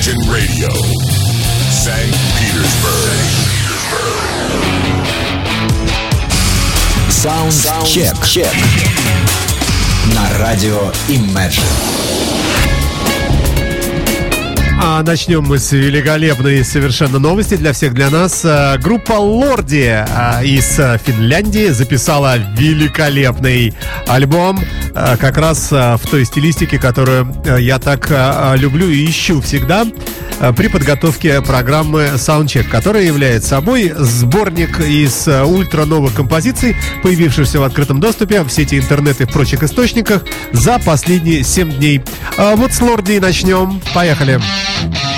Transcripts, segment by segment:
Imagine Radio, St. Petersburg. Саундчек. Чек. На радио Imagine. А начнем мы с великолепной совершенно новости для всех, для нас. А, Группа Лорди а, из а, Финляндии записала великолепный альбом как раз а, в той стилистике, которую а, я так а, люблю и ищу всегда а, при подготовке программы Soundcheck, которая является собой сборник из а, ультра новых композиций, появившихся в открытом доступе в сети интернет и в прочих источниках за последние 7 дней. А Вот с Лорди начнем. Поехали. Radio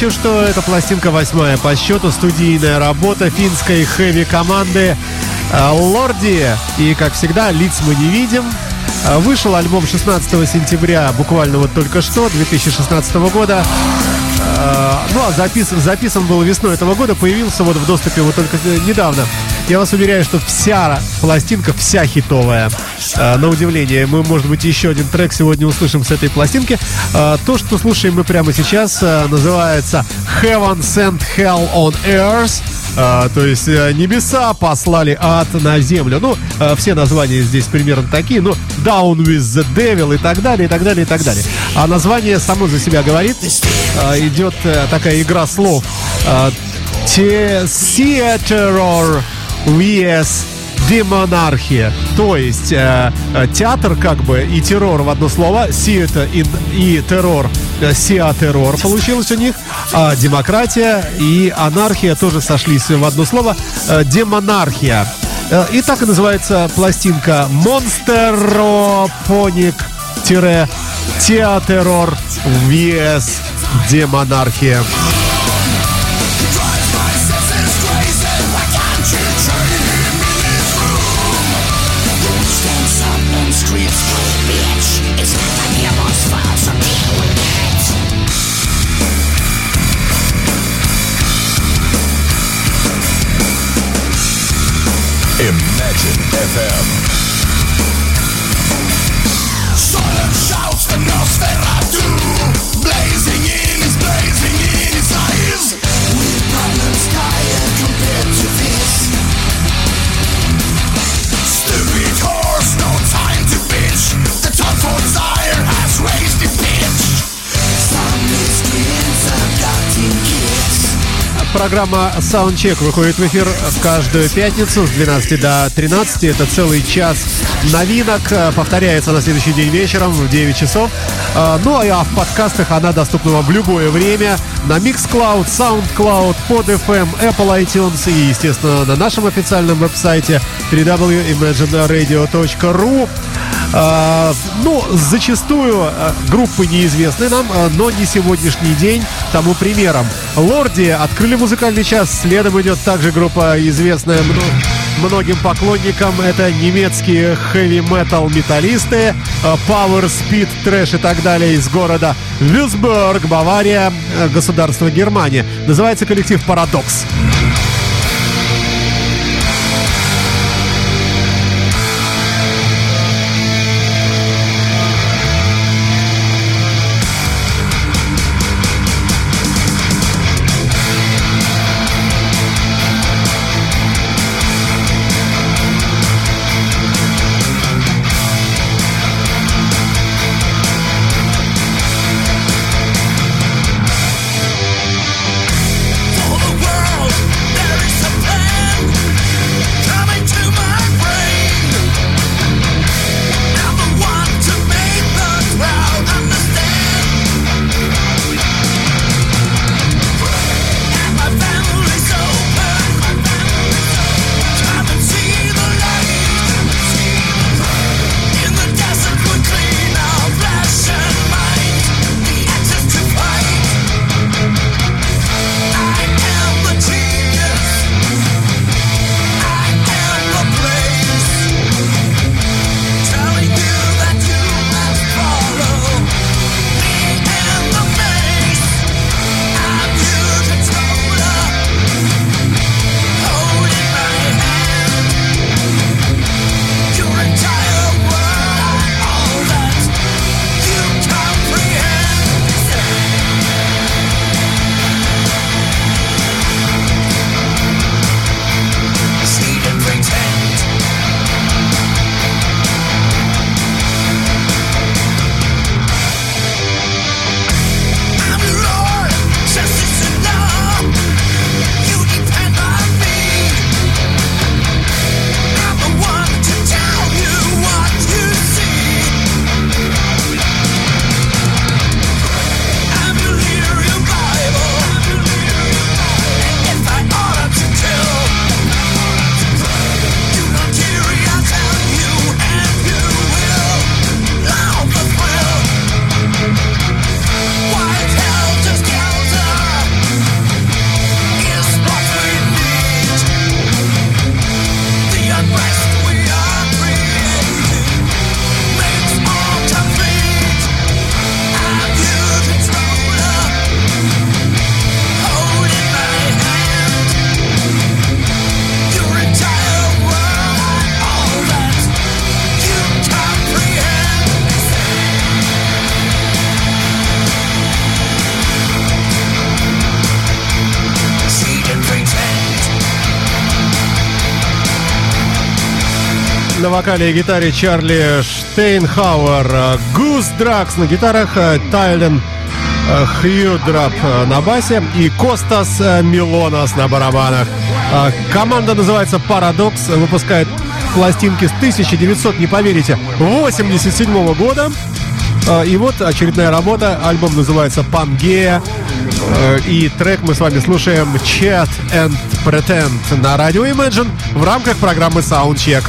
Отмечу, что это пластинка восьмая по счету, студийная работа финской хэви-команды э, Лорди. И, как всегда, лиц мы не видим. Э, Вышел альбом 16 сентября, буквально вот только что, 2016 года. Э, Ну, а записан, записан был весной этого года, появился вот в доступе вот только недавно. Я вас уверяю, что вся пластинка, вся хитовая. Э, На удивление, мы, может быть, еще один трек сегодня услышим с этой пластинки. Э, То, что слушаем мы прямо сейчас, э, называется Heaven Sent Hell on Earth. То есть э, небеса послали ад на землю. Ну, э, все названия здесь примерно такие. Ну, Down with the Devil и так далее, и так далее, и так далее. А название само за себя говорит. Идет э, такая игра слов. Theater vs демонархия. То есть э, э, театр как бы и террор в одно слово, сиэта и, и террор, э, сиа-террор получилось у них, а демократия и анархия тоже сошлись в одно слово, э, демонархия. Э, И так и называется пластинка Монстеропоник-театерор vs демонархия. Программа Soundcheck выходит в эфир каждую пятницу с 12 до 13. Это целый час новинок. Э, Повторяется на следующий день вечером в 9 часов. Э, Ну а в подкастах она доступна вам в любое время на Mixcloud, SoundCloud, PodFM, Apple iTunes и, естественно, на нашем официальном веб-сайте www.imagineradio.ru. А, ну, зачастую а, группы неизвестны нам, а, но не сегодняшний день тому примером. Лорди открыли музыкальный час, следом идет также группа, известная мно- многим поклонникам. Это немецкие хэви-метал металлисты, а, Power, Speed, Трэш и так далее из города Вюсберг, Бавария, государство Германия. Называется коллектив «Парадокс». For вокале и гитаре Чарли Штейнхауэр, Гус Дракс на гитарах, э, Тайлен э, Хьюдрап э, на басе и Костас Милонас на барабанах. Команда называется Парадокс, выпускает пластинки с 1900, не поверите, 87 года. И вот очередная работа, альбом называется Пангея. И трек мы с вами слушаем Chat and Pretend на радио Imagine в рамках программы Soundcheck.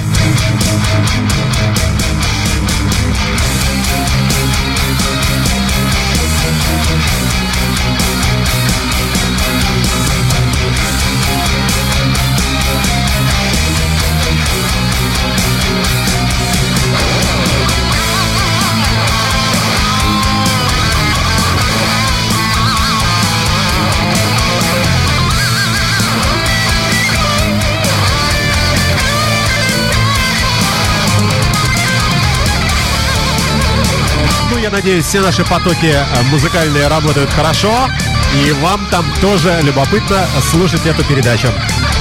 Надеюсь, все наши потоки э, музыкальные работают хорошо. И вам там тоже любопытно слушать эту передачу.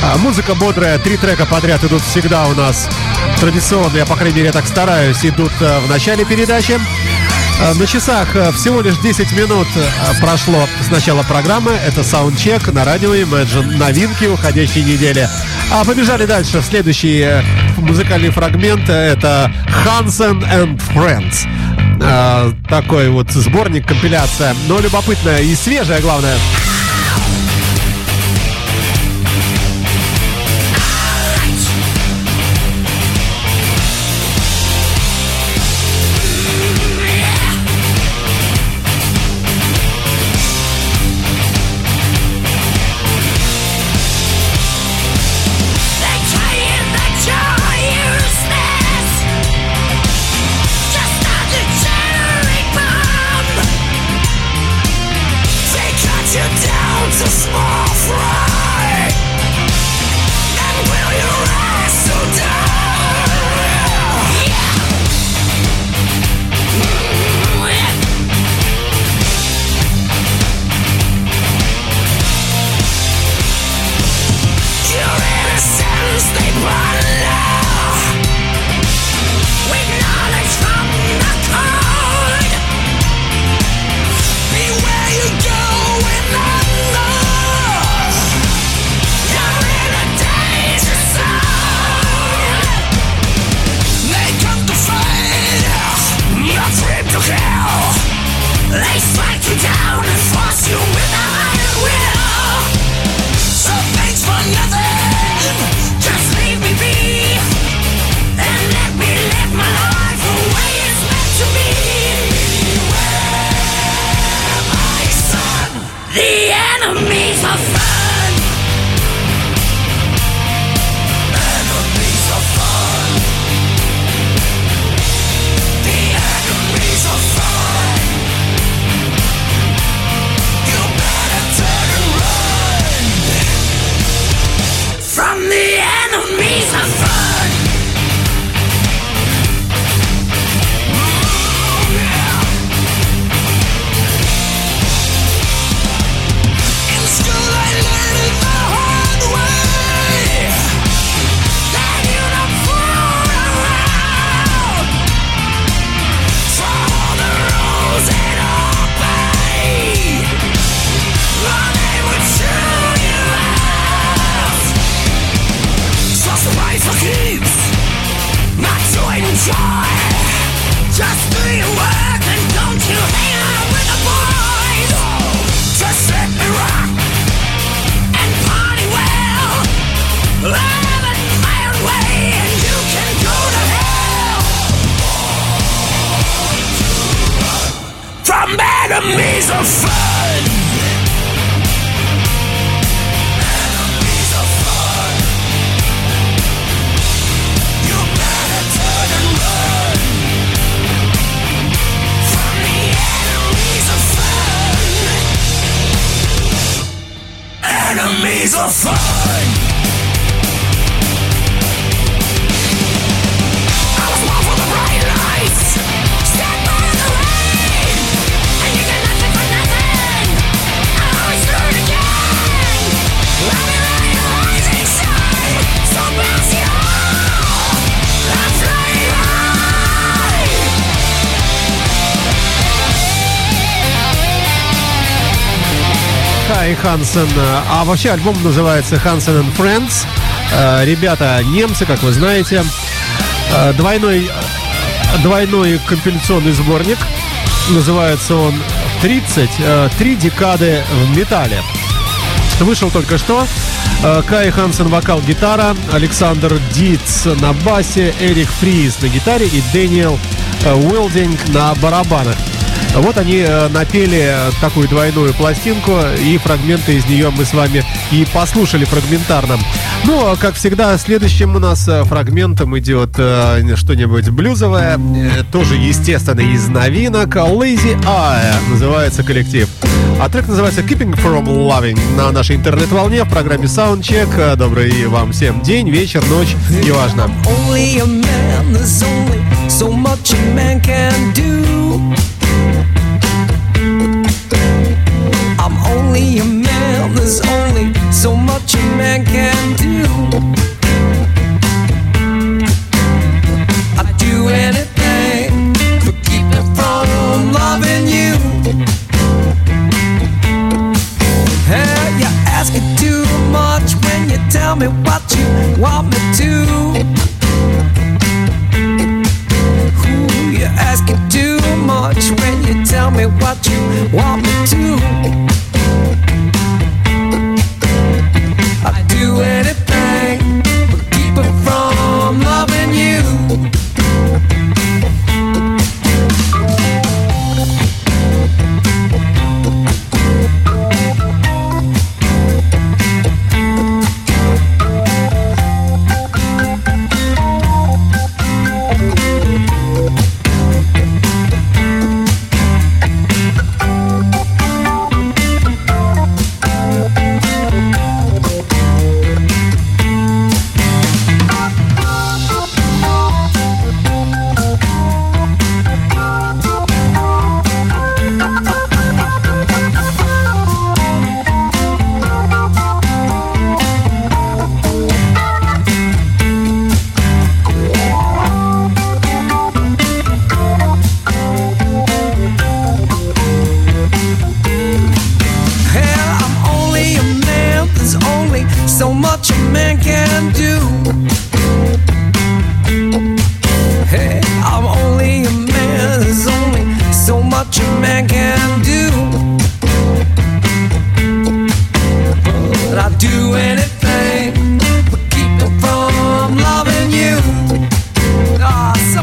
А, Музыка бодрая, три трека подряд идут всегда у нас традиционно, я, по крайней мере, так стараюсь, идут э, в начале передачи. Э, На часах э, всего лишь 10 минут прошло с начала программы. Это саундчек на радио Imagine. Новинки уходящей недели. А побежали дальше следующий музыкальный фрагмент. Это Hansen and Friends. Э, Такой вот сборник, компиляция. Но любопытная и свежая, главное. Enemies of fun. Хансен. А вообще альбом называется Hansen and Friends. Э, Ребята немцы, как вы знаете. Э, Двойной, двойной компиляционный сборник. Называется он 30. э, Три декады в металле. Вышел только что. Кай Хансен вокал, гитара, Александр Диц на басе, Эрик Фриз на гитаре и Дэниел Уилдинг на барабанах. Вот они э, напели такую двойную пластинку, и фрагменты из нее мы с вами и послушали фрагментарно. Ну, а как всегда, следующим у нас э, фрагментом идет э, что-нибудь блюзовое, э, тоже, естественно, из новинок. Lazy Eye называется коллектив. А трек называется Keeping From Loving на нашей интернет-волне в программе Soundcheck. Э, Добрый вам всем день, вечер, ночь, неважно. do.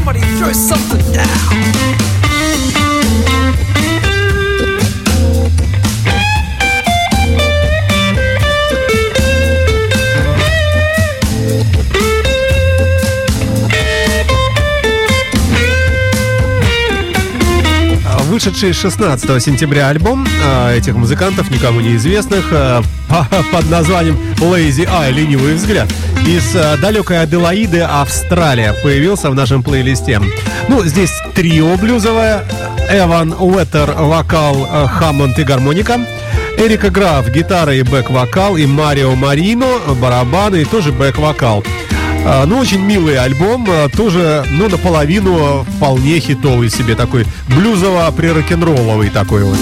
Somebody throw something down. Вышедший 16 сентября альбом э, этих музыкантов, никому неизвестных, э, по- под названием Lazy Eye, ленивый взгляд, из э, далекой Аделаиды, Австралия, появился в нашем плейлисте. Ну, здесь трио блюзовое, Эван Уэттер, вокал, э, Хаммонд и гармоника, Эрика Граф, гитара и бэк-вокал, и Марио Марино, барабаны и тоже бэк-вокал. А, Ну, очень милый альбом, а, тоже, ну, наполовину вполне хитовый себе, такой блюзово-прирок-н-ролловый такой вот.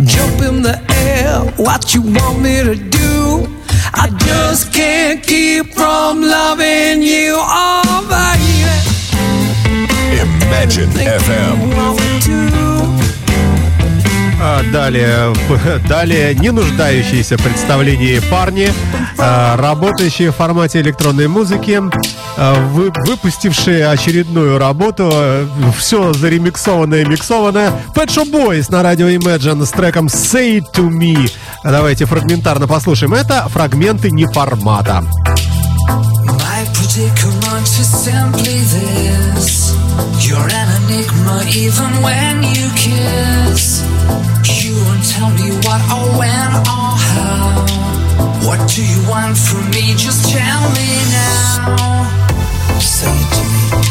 Jump in the air, what you want me to do? I just can't keep from loving you, oh baby. Imagine FM. А далее, далее не нуждающиеся в представлении парни, а, работающие в формате электронной музыки, а, вы- выпустившие очередную работу, все заремиксованное, миксованное. Pet Shop Boys на радио Imagine с треком Say It To Me. Давайте фрагментарно послушаем. Это фрагменты не формата. My You're an enigma even when you kiss. You won't tell me what or when or how. What do you want from me? Just tell me now. Say it to me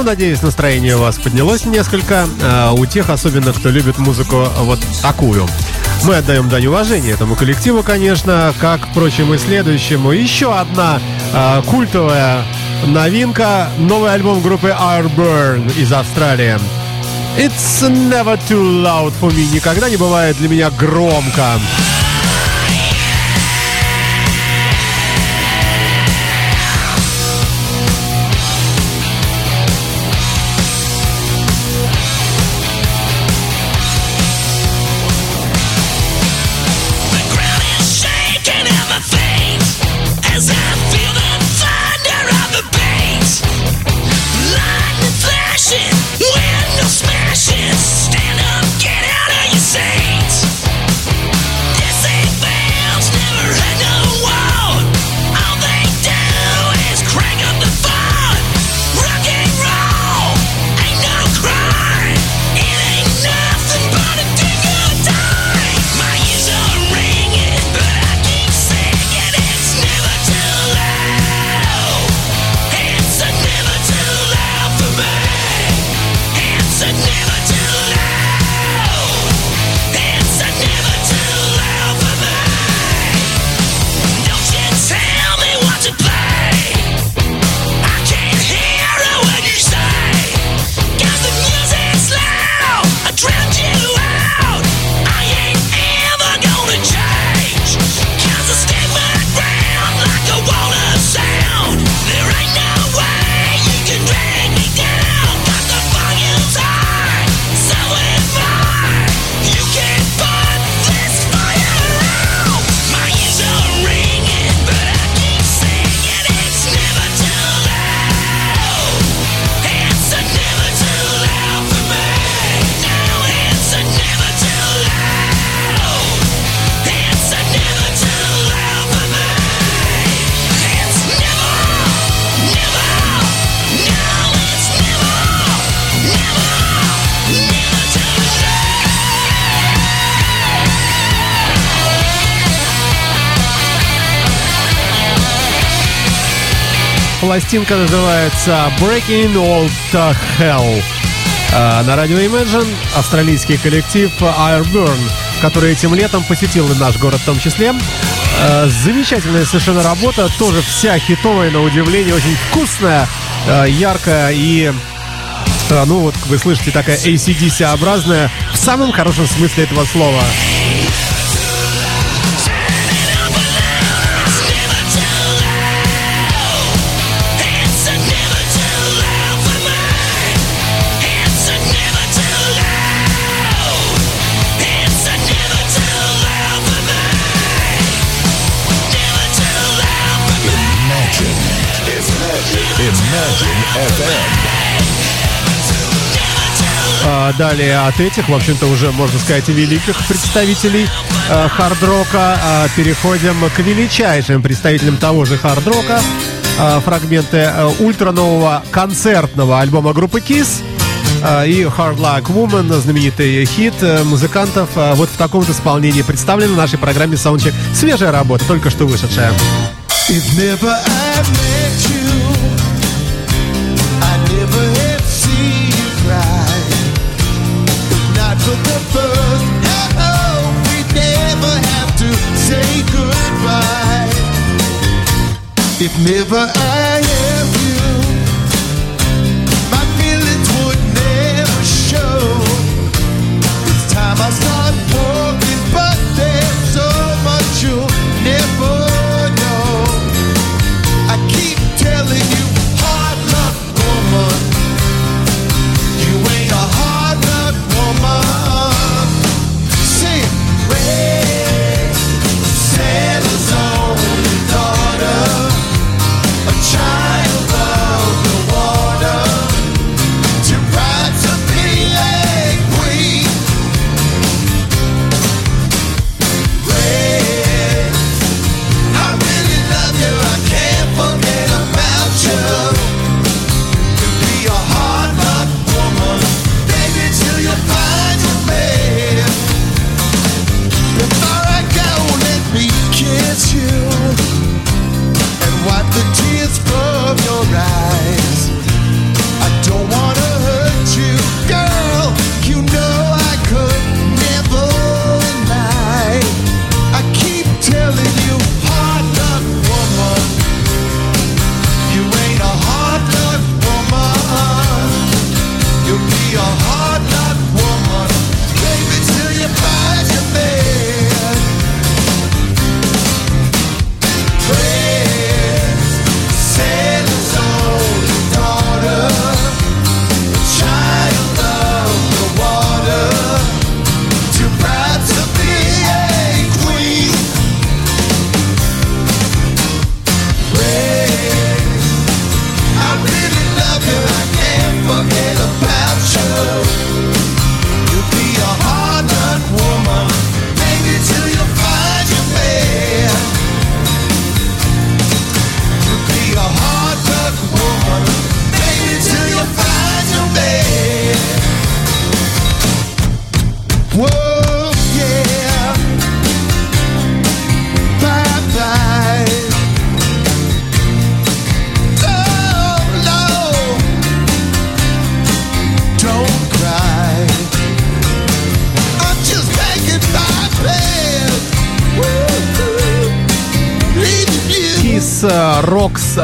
Ну, надеюсь, настроение у вас поднялось несколько. А у тех, особенно, кто любит музыку вот такую. Мы отдаем дань уважения этому коллективу, конечно, как, впрочем, и следующему. Еще одна э, культовая новинка. Новый альбом группы Airburn из Австралии. It's never too loud for me. Никогда не бывает для меня громко. Пластинка называется Breaking All the Hell. А, на радио Imagine австралийский коллектив Airburn, который этим летом посетил и наш город в том числе. А, замечательная совершенно работа, тоже вся хитовая, на удивление, очень вкусная, а, яркая и ну вот вы слышите такая ACDC-образная в самом хорошем смысле этого слова. А далее от этих, в общем-то, уже, можно сказать, великих представителей э, хардрока э, переходим к величайшим представителям того же хардрока. Э, фрагменты э, ультранового концертного альбома группы Kiss и Hard Luck Woman, знаменитый хит э, музыкантов. Вот в таком вот исполнении представлена в нашей программе саундчек Свежая работа, только что вышедшая. If never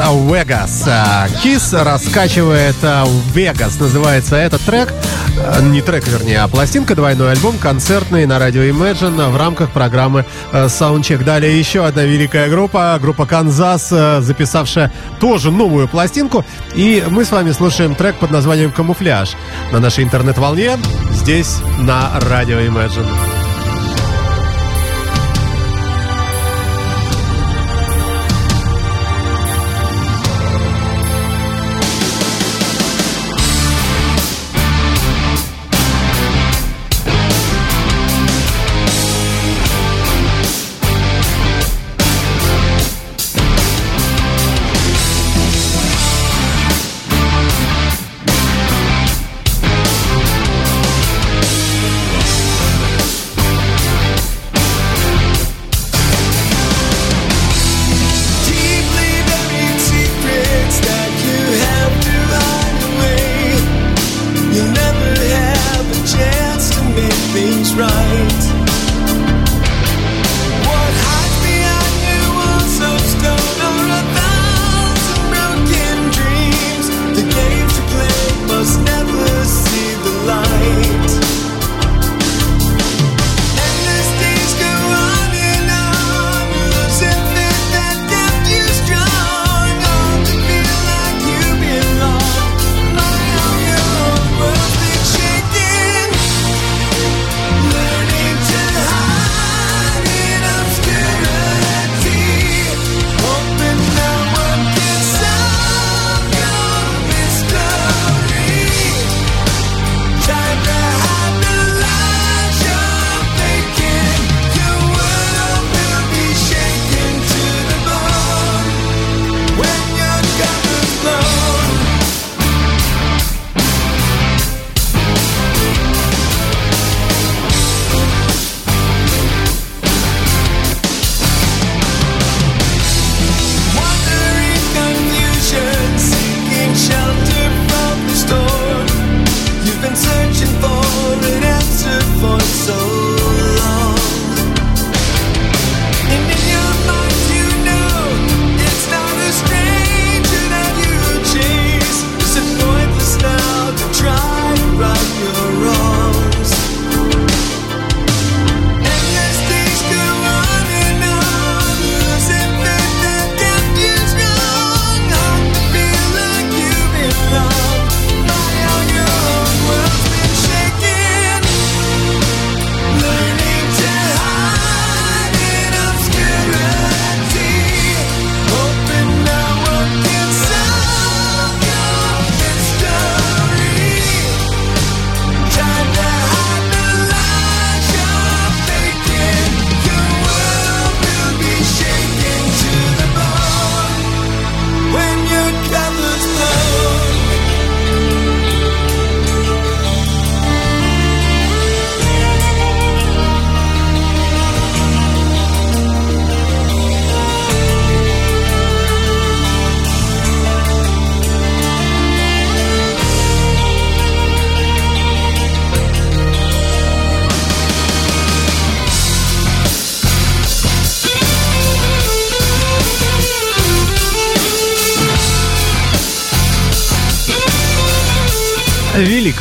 Вегас. А, Кис раскачивает а, Вегас, называется этот трек. А, не трек, вернее, а пластинка, двойной альбом, концертный на радио Imagine в рамках программы Soundcheck. Далее еще одна великая группа, группа Канзас, записавшая тоже новую пластинку. И мы с вами слушаем трек под названием «Камуфляж» на нашей интернет-волне здесь на радио Imagine. things right.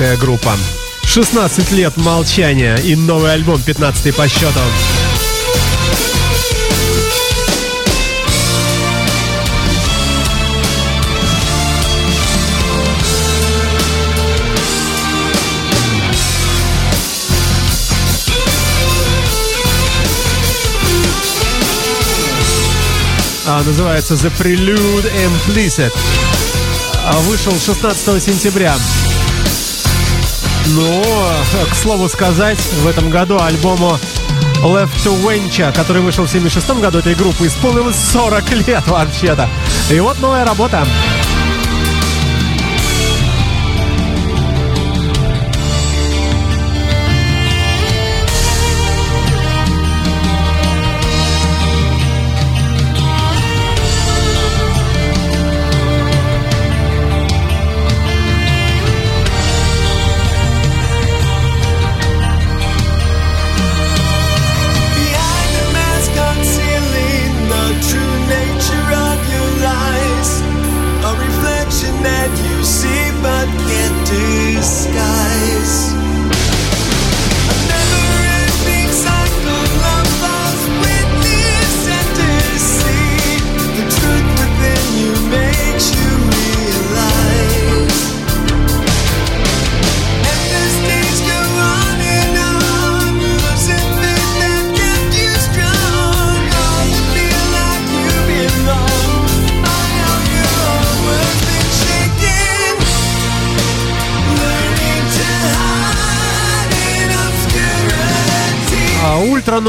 немецкая группа. 16 лет молчания и новый альбом 15 по счету. а, называется The Prelude Implicit. А вышел 16 сентября. Но, к слову сказать, в этом году альбому Left to Venture, который вышел в 76 году этой группы, исполнилось 40 лет вообще-то. И вот новая работа.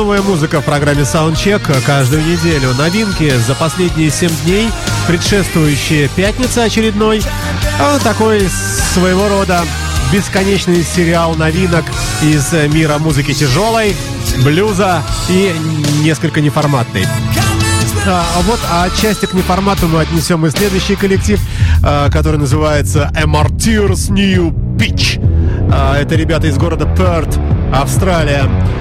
Новая музыка в программе Soundcheck каждую неделю. Новинки за последние 7 дней, предшествующие пятница очередной. А, такой своего рода бесконечный сериал новинок из мира музыки тяжелой, блюза и несколько неформатной. А, вот, а отчасти к неформату мы отнесем и следующий коллектив, а, который называется Amartyrs New Pitch. А, это ребята из города Перт, Австралия, а,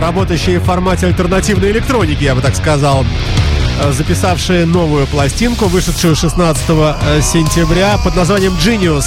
работающие в формате альтернативной электроники, я бы так сказал а, записавшие новую пластинку, вышедшую 16 э, сентября под названием Genius.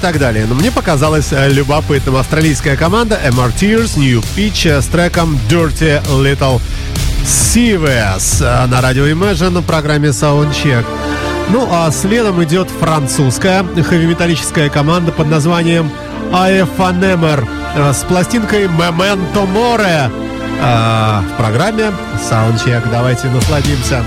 Так далее. Но мне показалось э, любопытным. Австралийская команда MRTers New Pitch э, с треком Dirty Little Sieves э, на радио Imagine в программе Soundcheck. Ну а следом идет французская хэви-металлическая команда под названием Aefanemer с пластинкой Memento More в программе Soundcheck. Давайте насладимся.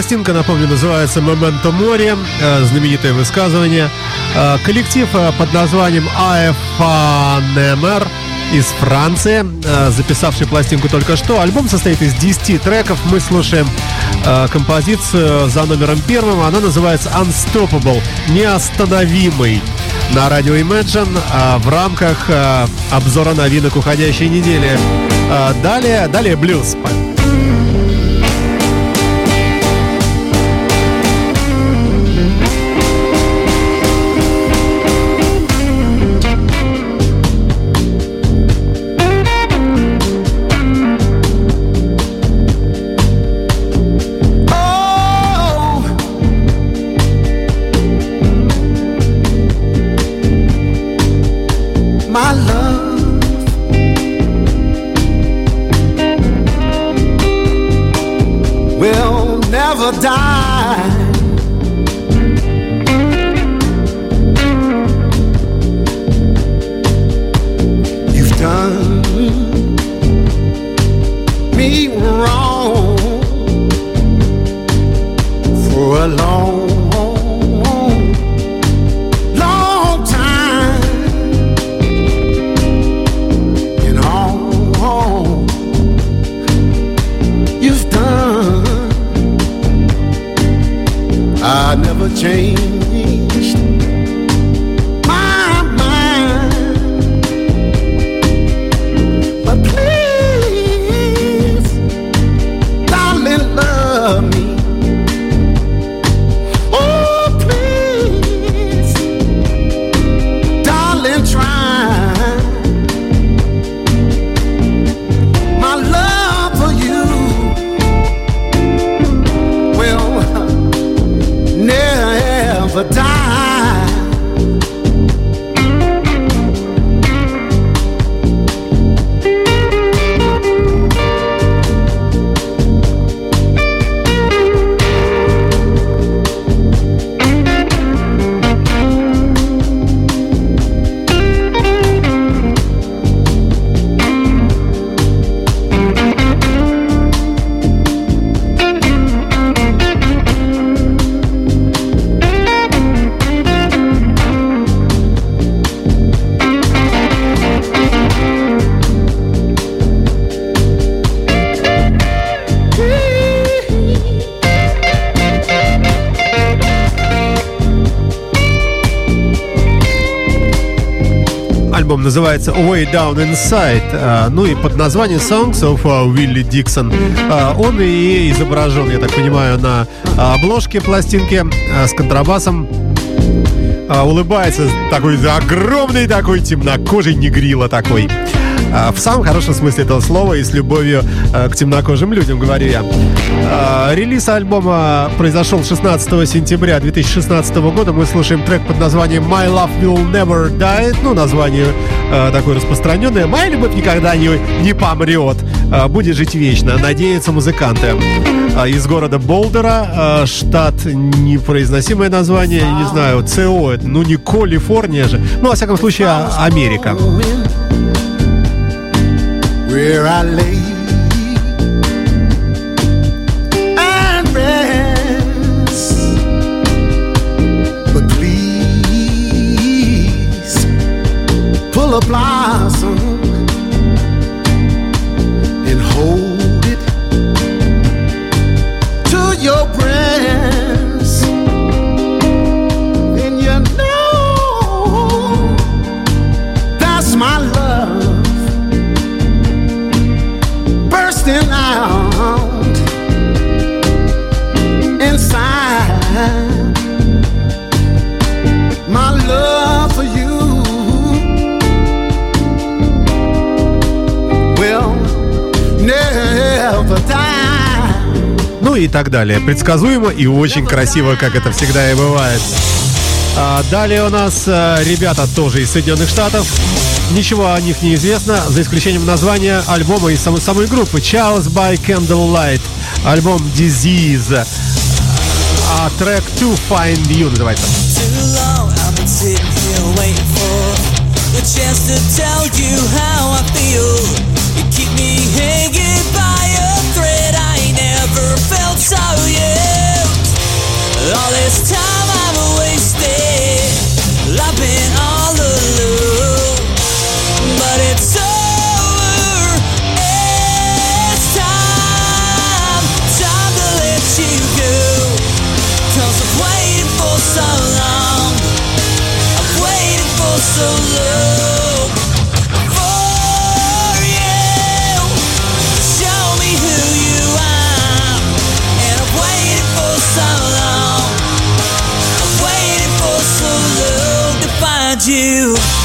Пластинка, напомню, называется «Memento Mori», э, знаменитое высказывание. Э, Коллектив э, под названием AFNMR из Франции, записавший пластинку только что. Альбом состоит из 10 треков. Мы слушаем композицию за номером первым. Она называется «Unstoppable», «Неостановимый» на радио Imagine в рамках обзора новинок уходящей недели. Далее, далее блюз. Oh, называется Way Down Inside, э, ну и под названием Songs of э, Willie Dixon. Э, Он и изображен, я так понимаю, на обложке пластинки с контрабасом. Улыбается такой огромный такой темнокожий негрила такой. Э, В самом хорошем смысле этого слова и с любовью э, к темнокожим людям, говорю я. Э, Релиз альбома произошел 16 сентября 2016 года. Мы слушаем трек под названием My Love Will Never Die. Ну, название э, такое распространенное. Моя любовь никогда не, не помрет. Э, будет жить вечно, надеются музыканты. Из города Болдера, штат непроизносимое название, не знаю, ЦО, ну не Калифорния же, ну, во всяком случае, а- Америка. Where I lay and rest. But please pull a blossom Ну и так далее. Предсказуемо и очень красиво, как это всегда и бывает. А далее у нас э, ребята тоже из Соединенных Штатов. Ничего о них не известно, за исключением названия альбома и самой, самой группы. Charles by Candlelight. Альбом Disease. А трек To Find You называется. the chance to tell you how I feel. You keep me hanging by felt so, yeah. this time I've wasted, been all alone. But it's over. It's time, time to let you go. Cause I've waited for so long. I've waited for so long. You.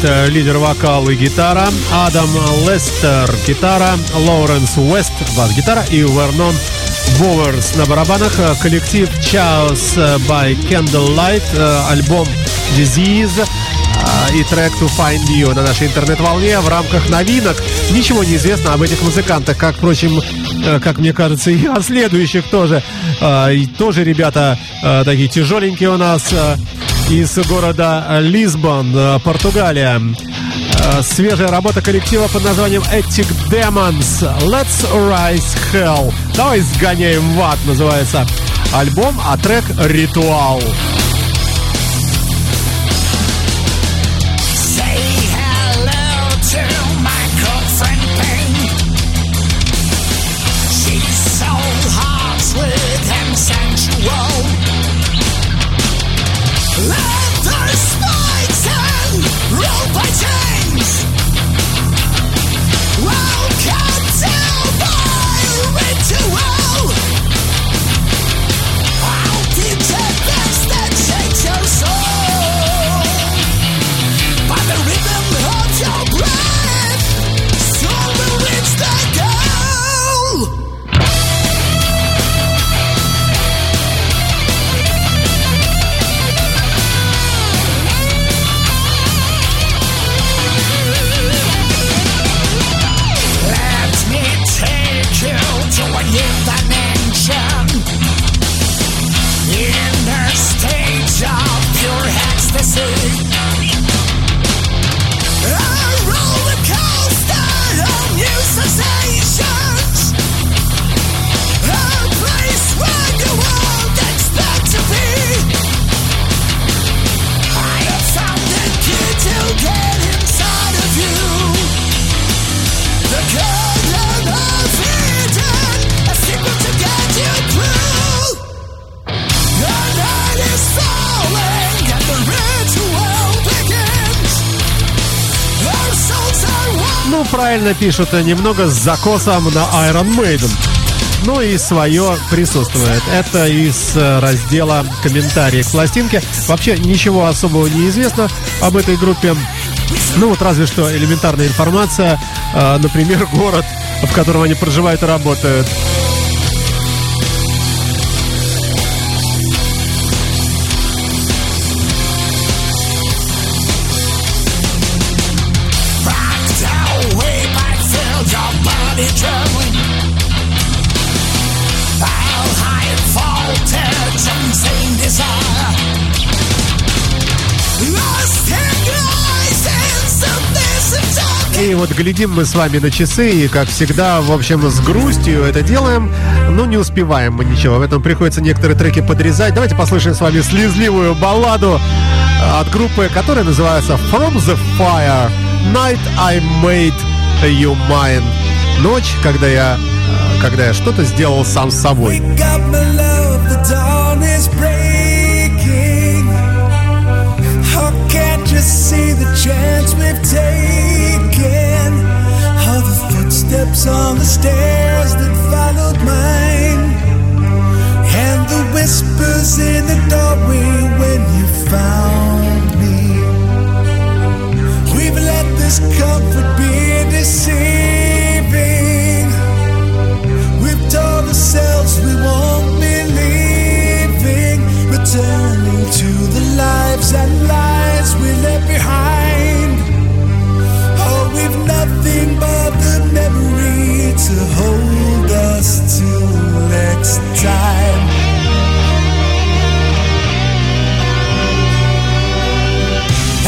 Крис Найт, э, лидер вокал и гитара, Адам Лестер, гитара, Лоуренс Уэст, бас-гитара и Вернон Боверс на барабанах. Э, Коллектив Chaos by Candlelight, э, альбом Disease э, и трек To Find You на нашей интернет-волне в рамках новинок. Ничего не известно об этих музыкантах, как, впрочем, как мне кажется, и о следующих тоже. И тоже ребята такие тяжеленькие у нас. Из города Лисбон, э, Португалия. Э, Свежая работа коллектива под названием Ethic Demons. Let's Rise Hell. Давай сгоняем в ад, называется альбом, а трек «Ритуал». Say правильно пишут, э, немного с закосом на Iron Maiden. Ну и свое присутствует. Это из э, раздела комментарии к пластинке. Вообще ничего особого не известно об этой группе. Ну вот разве что элементарная информация, э, например, город, в котором они проживают и работают. Вот глядим мы с вами на часы, и, как всегда, в общем, с грустью это делаем, но не успеваем мы ничего. В этом приходится некоторые треки подрезать. Давайте послушаем с вами слезливую балладу от группы, которая называется From the Fire. Night I Made You Mine. Ночь, когда я когда я что-то сделал сам с собой. See the chance we've taken? Footsteps on the stairs that followed mine, and the whispers in the doorway when you found me. We've let this comfort be deceiving. We've told ourselves we won't be leaving, returning to the lives lies next time.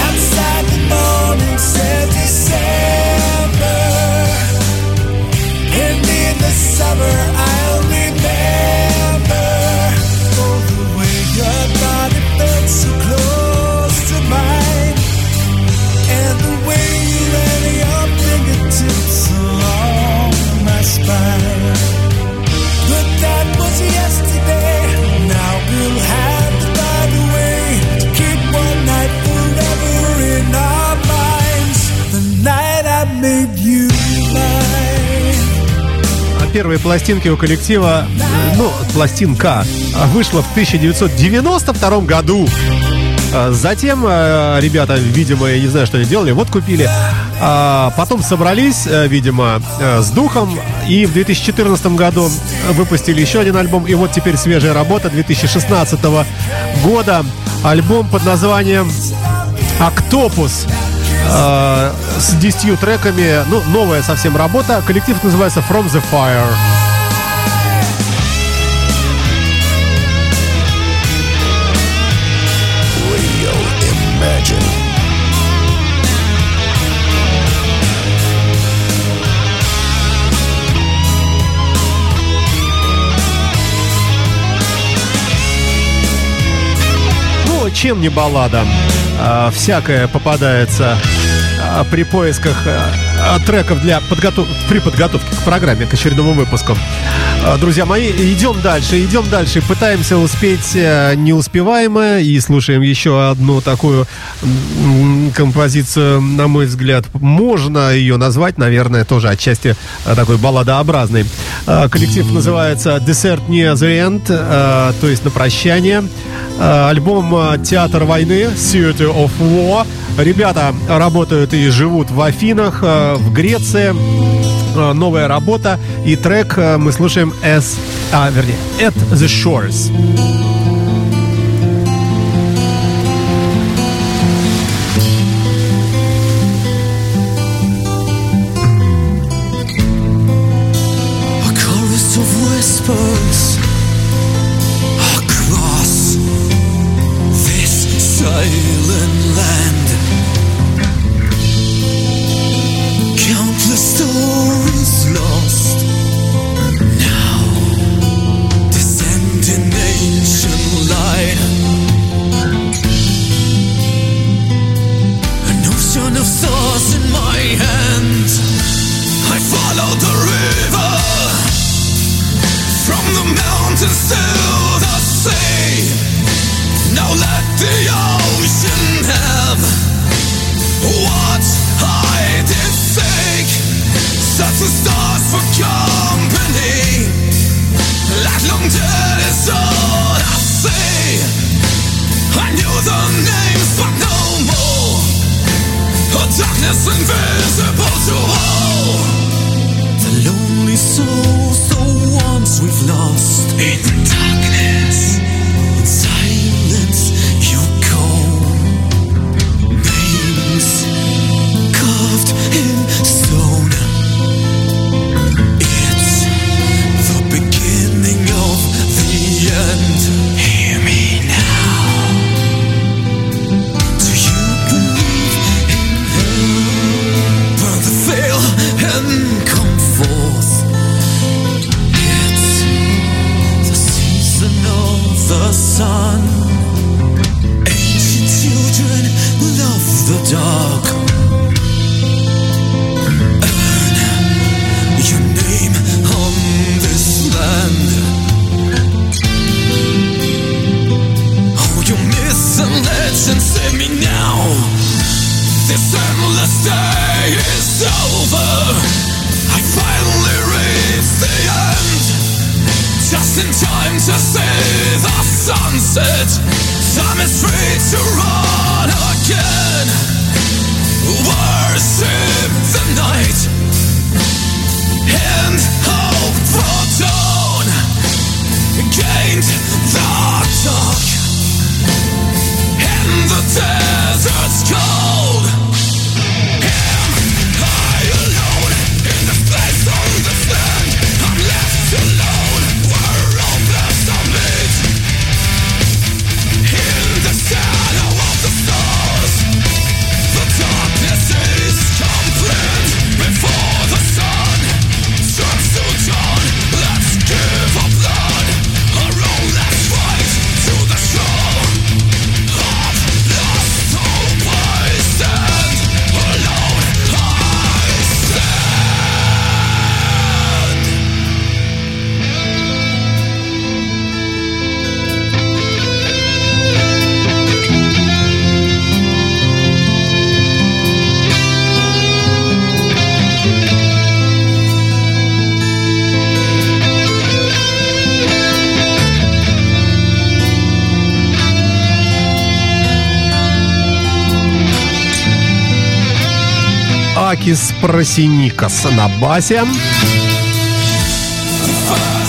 Outside the morning said December. And in the summer Первые пластинки у коллектива, э, ну, пластинка, а, вышла в 1992 году. А, Затем э, ребята, видимо, я не знаю, что они делали, вот купили. А потом собрались, э, видимо, э, с духом. И в 2014 году выпустили еще один альбом. И вот теперь свежая работа 2016 года. Альбом под названием «Октопус». Э, с 10 треками. Ну, новая совсем работа. Коллектив называется From the Fire. Ну, чем не баллада? А, всякое попадается а, при поисках а, треков для подготов... при подготовке к программе, к очередному выпуску. А, Друзья мои, идем дальше, идем дальше. Пытаемся успеть э, неуспеваемое и слушаем еще одну такую композицию, на мой взгляд, можно ее назвать, наверное, тоже отчасти э, такой балладообразной. А, Коллектив называется Dessert Near End, э, то есть на прощание. Э, Альбом «Театр войны» Theater of War. Ребята работают и живут в Афинах, в Греции. Э, Новая работа и трек э, мы слушаем as, а, вернее, At the Shores. To see the sunset. Time is free to run again. Worship the night and hope for dawn. Gained the dark and the desert's cold. Акис Просиникас на басе.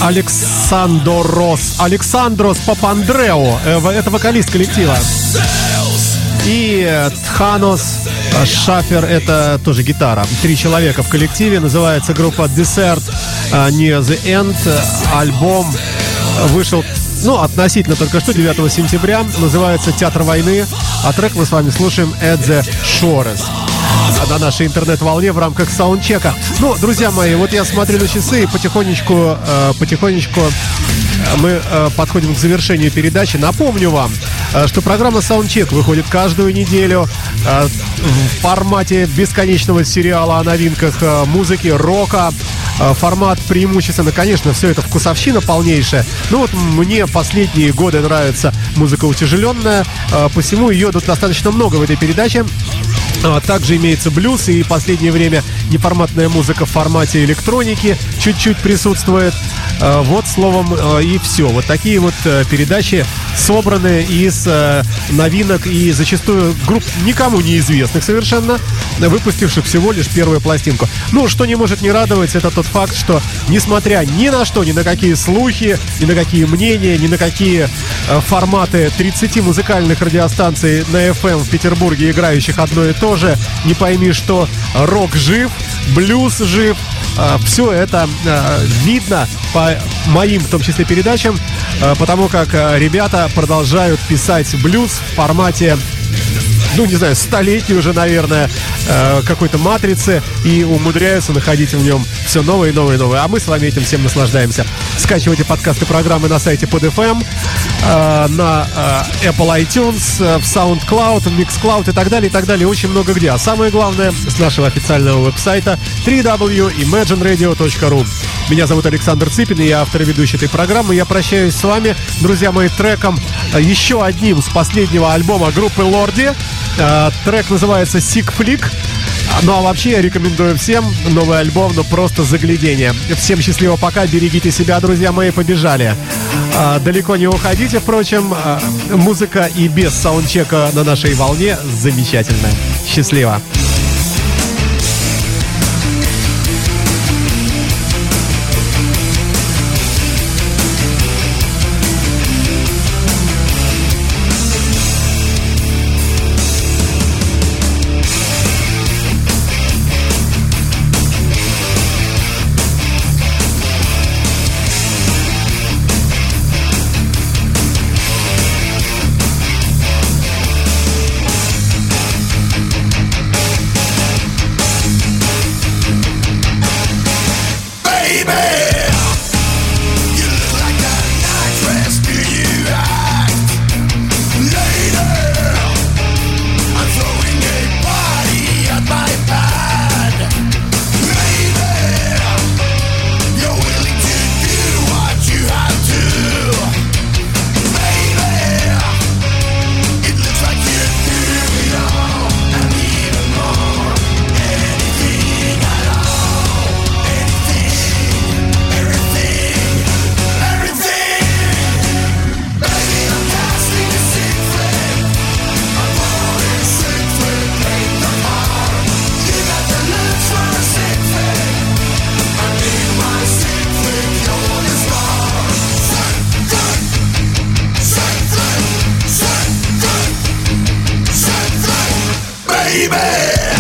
Александрос. Александрос Папандрео. э, Это вокалист коллектива. И э, Тханос Шафер, это тоже гитара. Три человека в коллективе. Называется группа Desert э, Near the End. Альбом вышел, ну, относительно только что, 9 сентября. Называется «Театр войны». А трек мы с вами слушаем «At the Shores» на нашей интернет-волне в рамках саундчека. Ну, друзья мои, вот я смотрю на часы и потихонечку, э, потихонечку э, мы э, подходим к завершению передачи. Напомню вам, э, что программа Soundcheck выходит каждую неделю э, в формате бесконечного сериала о новинках э, музыки, рока. Э, Формат преимущественно, конечно, все это вкусовщина полнейшая. Ну вот мне последние годы нравится музыка утяжеленная, э, посему ее тут достаточно много в этой передаче. А, Также имеется блюз и в последнее время неформатная музыка в формате электроники чуть-чуть присутствует. А, Вот словом а, и все. Вот такие вот э, передачи собраны из э, новинок и зачастую групп никому неизвестных совершенно, выпустивших всего лишь первую пластинку. Ну, что не может не радовать, это тот факт, что несмотря ни на что, ни на какие слухи, ни на какие мнения, ни на какие э, форматы 30 музыкальных радиостанций на FM в Петербурге, играющих одно и то же, не пойми что, рок жив, блюз жив, все это э, видно по моим, в том числе, передачам, э, потому как ребята продолжают писать блюз в формате ну, не знаю, столетней уже, наверное, э, какой-то матрицы и умудряются находить в нем все новое и новое и новое. А мы с вами этим всем наслаждаемся. Скачивайте подкасты программы на сайте PodFM, э, на э, Apple iTunes, э, в SoundCloud, в MixCloud и так далее, и так далее. Очень много где. А самое главное, с нашего официального веб-сайта www.imagineradio.ru Меня зовут Александр Цыпин, и я автор и ведущий этой программы. Я прощаюсь с вами, друзья мои, треком э, еще одним с последнего альбома группы Лорди. Э, Трек называется «Sick Flick». Ну а вообще рекомендую всем новый альбом, ну просто заглядение. Всем счастливо пока, берегите себя, друзья мои, побежали. А, далеко не уходите, впрочем, а, музыка и без саундчека на нашей волне замечательная. Счастливо. Baby.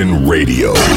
Nation Radio.